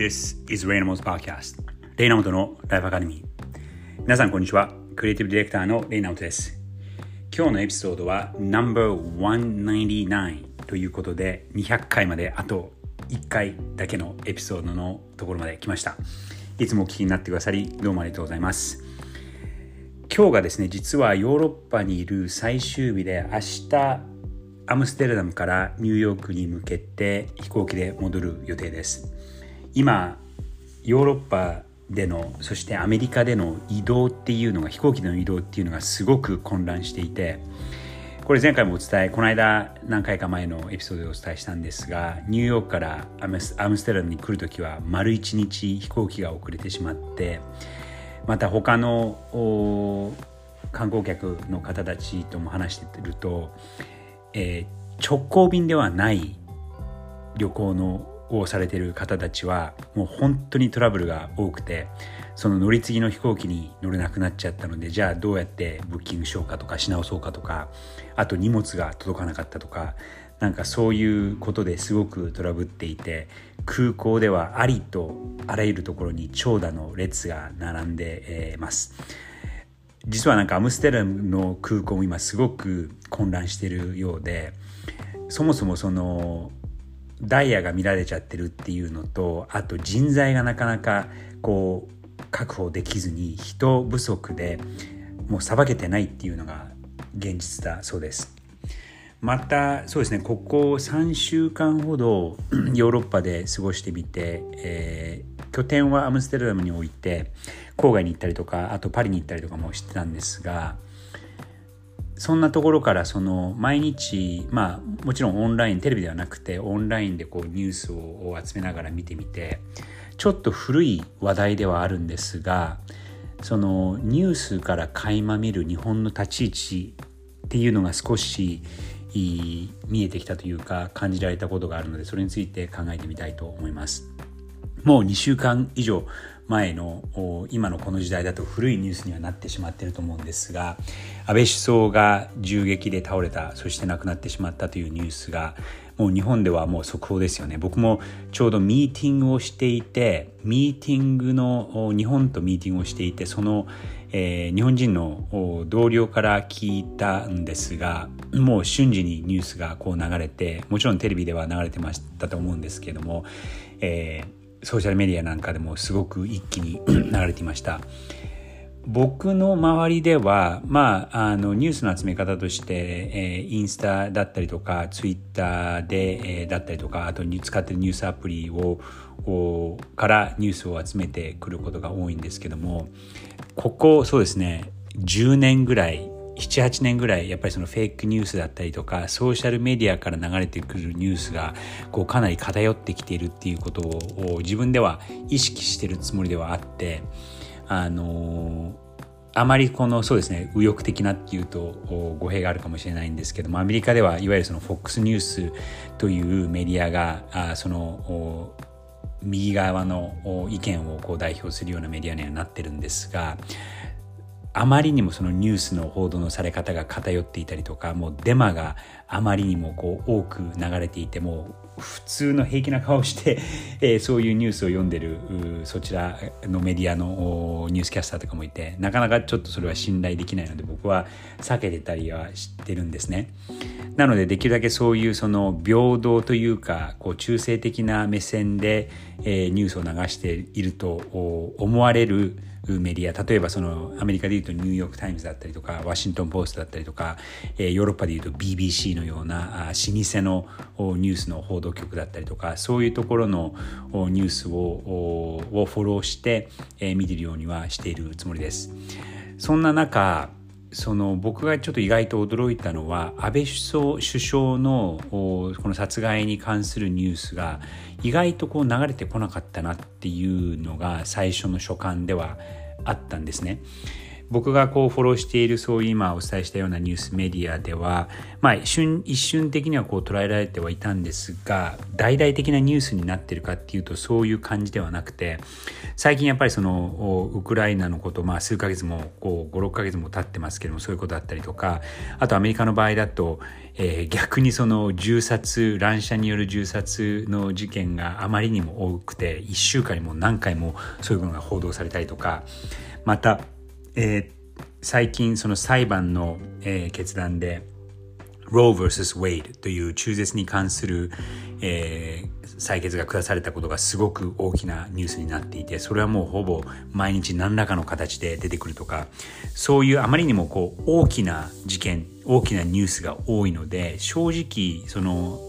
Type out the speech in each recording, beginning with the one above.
This is Raynamo's Podcast. レイナモトのライフアカデミー皆さんこんにちは。クリエイティブディレクターのレイナモトです。今日のエピソードは No.199 ということで200回まであと1回だけのエピソードのところまで来ました。いつもお聞きになってくださりどうもありがとうございます。今日がですね実はヨーロッパにいる最終日で明日アムステルダムからニューヨークに向けて飛行機で戻る予定です。今ヨーロッパでのそしてアメリカでの移動っていうのが飛行機での移動っていうのがすごく混乱していてこれ前回もお伝えこの間何回か前のエピソードでお伝えしたんですがニューヨークからアムステルダムに来る時は丸1日飛行機が遅れてしまってまた他の観光客の方たちとも話してるとえー、直行便ではない旅行のをされてる方たちはもう本当にトラブルが多くてその乗り継ぎの飛行機に乗れなくなっちゃったのでじゃあどうやってブッキングしようかとかし直そうかとかあと荷物が届かなかったとかなんかそういうことですごくトラブっていて空港ではありとあらゆるところに長蛇の列が並んでます。実はなんかアムステルダムの空港も今すごく混乱してるようでそもそもそのダイヤが見られちゃってるっていうのとあと人材がなかなかこう確保できずに人不足でもうさばけてないっていうのが現実だそうです。またそうですねここ3週間ほど ヨーロッパで過ごしてみて、えー、拠点はアムステルダムに置いて郊外に行ったりとかあとパリに行ったりとかもしてたんですがそんなところからその毎日まあもちろんオンラインテレビではなくてオンラインでこうニュースを集めながら見てみてちょっと古い話題ではあるんですがそのニュースから垣間見る日本の立ち位置っていうのが少し見えてきたというか感じられたことがあるのでそれについて考えてみたいと思います。もう2週間以上前の今のこの時代だと古いニュースにはなってしまっていると思うんですが安倍首相が銃撃で倒れたそして亡くなってしまったというニュースがもう日本ではもう速報ですよね。僕もちょうどミーティングをしていてミーティングの日本とミーティングをしていてその、えー、日本人の同僚から聞いたんですがもう瞬時にニュースがこう流れてもちろんテレビでは流れてましたと思うんですけども、えーソーシャルメディアなんかでもすごく一気に 流れていました。僕の周りでは、まあ、あのニュースの集め方として、えー、インスタだったりとかツイッターで、えー、だったりとかあとに使ってるニュースアプリをからニュースを集めてくることが多いんですけどもここそうですね10年ぐらい78年ぐらいやっぱりそのフェイクニュースだったりとかソーシャルメディアから流れてくるニュースがこうかなり偏ってきているっていうことを自分では意識してるつもりではあってあのあまりこのそうですね右翼的なっていうと語弊があるかもしれないんですけどもアメリカではいわゆるその FOX ニュースというメディアがあその右側の意見をこう代表するようなメディアにはなってるんですがあまりにもそのニュースの報道のされ方が偏っていたりとかもうデマがあまりにもこう多く流れていても普通の平気な顔して、えー、そういうニュースを読んでるそちらのメディアのニュースキャスターとかもいてなかなかちょっとそれは信頼できないので僕は避けてたりはしてるんですね。なのでできるだけそういうその平等というかこう中性的な目線で、えー、ニュースを流していると思われるメディア例えばそのアメリカでいうとニューヨーク・タイムズだったりとかワシントン・ポストだったりとか、え、ヨーロッパでいうと BBC のような老舗のニュースの報道局だったりとかそういうところのニュースををフォローして、え、見てるようにはしているつもりです。そんな中その僕がちょっと意外と驚いたのは安倍首相首相のこの殺害に関するニュースが意外とこう流れてこなかったなっていうのが最初の所感ではあったんですね。僕がこうフォローしているそういう今お伝えしたようなニュースメディアでは、まあ、一瞬一瞬的にはこう捉えられてはいたんですが大々的なニュースになってるかっていうとそういう感じではなくて最近やっぱりそのウクライナのこと、まあ、数ヶ月も56ヶ月も経ってますけどもそういうことだったりとかあとアメリカの場合だと、えー、逆にその銃殺乱射による銃殺の事件があまりにも多くて1週間にも何回もそういうものが報道されたりとかまたえー、最近その裁判の、えー、決断で Roe vs. Wade という中絶に関する、えー、採決が下されたことがすごく大きなニュースになっていてそれはもうほぼ毎日何らかの形で出てくるとかそういうあまりにもこう大きな事件大きなニュースが多いので正直その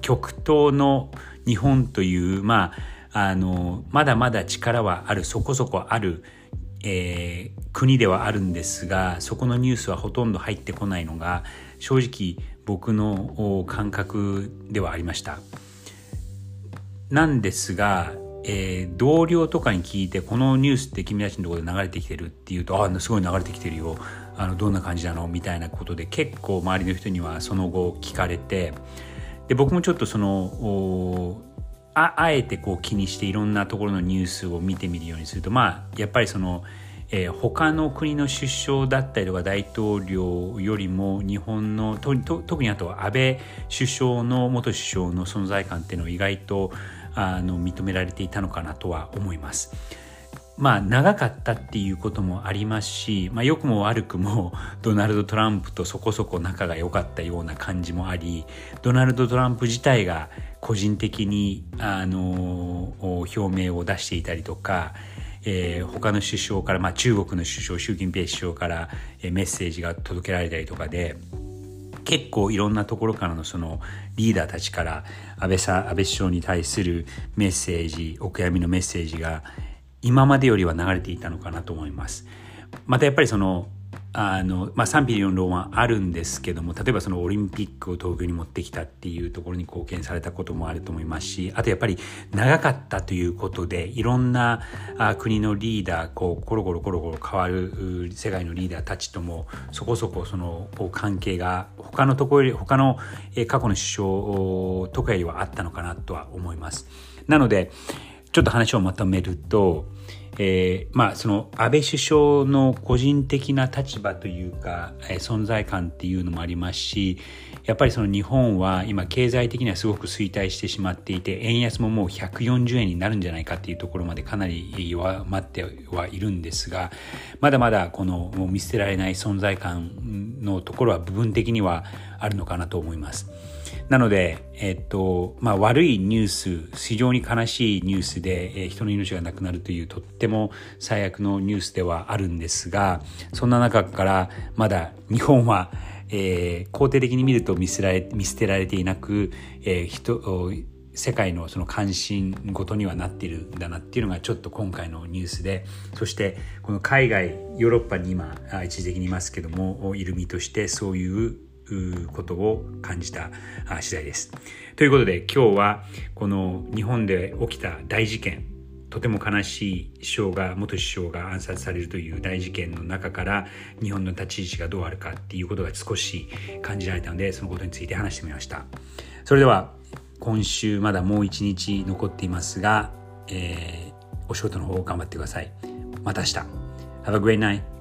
極東の日本というまああのまだまだ力はあるそこそこあるえー、国ではあるんですがそこのニュースはほとんど入ってこないのが正直僕の感覚ではありました。なんですが、えー、同僚とかに聞いてこのニュースって君たちのところで流れてきてるっていうとああすごい流れてきてるよ。あのどんな感じなの？みたいなことで結構周りの人にはその後聞かれてで僕もちょっとそのああえてこう気にしていろんなところのニュースを見てみるようにするとまあやっぱりその、えー、他の国の首相だったりとか大統領よりも日本のと特にあと安倍首相の元首相の存在感っていうのは意外とあの認められていたのかなとは思います。まあ長かったっていうこともありますし、まあ、良くも悪くも ドナルド・トランプとそこそこ仲が良かったような感じもありドナルド・トランプ自体が個人的にあの表明を出していたりとか、えー、他の首相から、まあ、中国の首相習近平首相から、えー、メッセージが届けられたりとかで結構いろんなところからのそのリーダーたちから安倍さ安倍首相に対するメッセージお悔やみのメッセージが今までよりは流れていたのかなと思います。またやっぱりそのあの、まあ、賛否両論はあるんですけども例えばそのオリンピックを東京に持ってきたっていうところに貢献されたこともあると思いますしあとやっぱり長かったということでいろんな国のリーダーこうコロコロコロコロ変わる世界のリーダーたちともそこそこその関係が他のところより他の過去の首相とかよりはあったのかなとは思います。なのでちょっと話をまとめるとえー、まあその安倍首相の個人的な立場というか、えー、存在感っていうのもありますしやっぱりその日本は今経済的にはすごく衰退してしまっていて円安ももう140円になるんじゃないかっていうところまでかなり弱まってはいるんですがまだまだこのもう見捨てられない存在感のところは部分的にはあるのかなと思います。なので、えっと、まあ、悪いニュース、非常に悲しいニュースで、えー、人の命がなくなるというとっても最悪のニュースではあるんですが、そんな中からまだ日本は、えー、肯定的に見ると見捨てられ見捨てられていなく、えー、人世界のその関心ごとにはなっているんだなっていうのがちょっと今回のニュースでそしてこの海外ヨーロッパに今一時的にいますけどもいる身としてそういうことを感じた次第です。ということで今日はこの日本で起きた大事件とても悲しい首相が元首相が暗殺されるという大事件の中から日本の立ち位置がどうあるかっていうことが少し感じられたのでそのことについて話してみました。それでは今週まだもう一日残っていますが、えー、お仕事の方頑張ってください。また明日。Have a great night.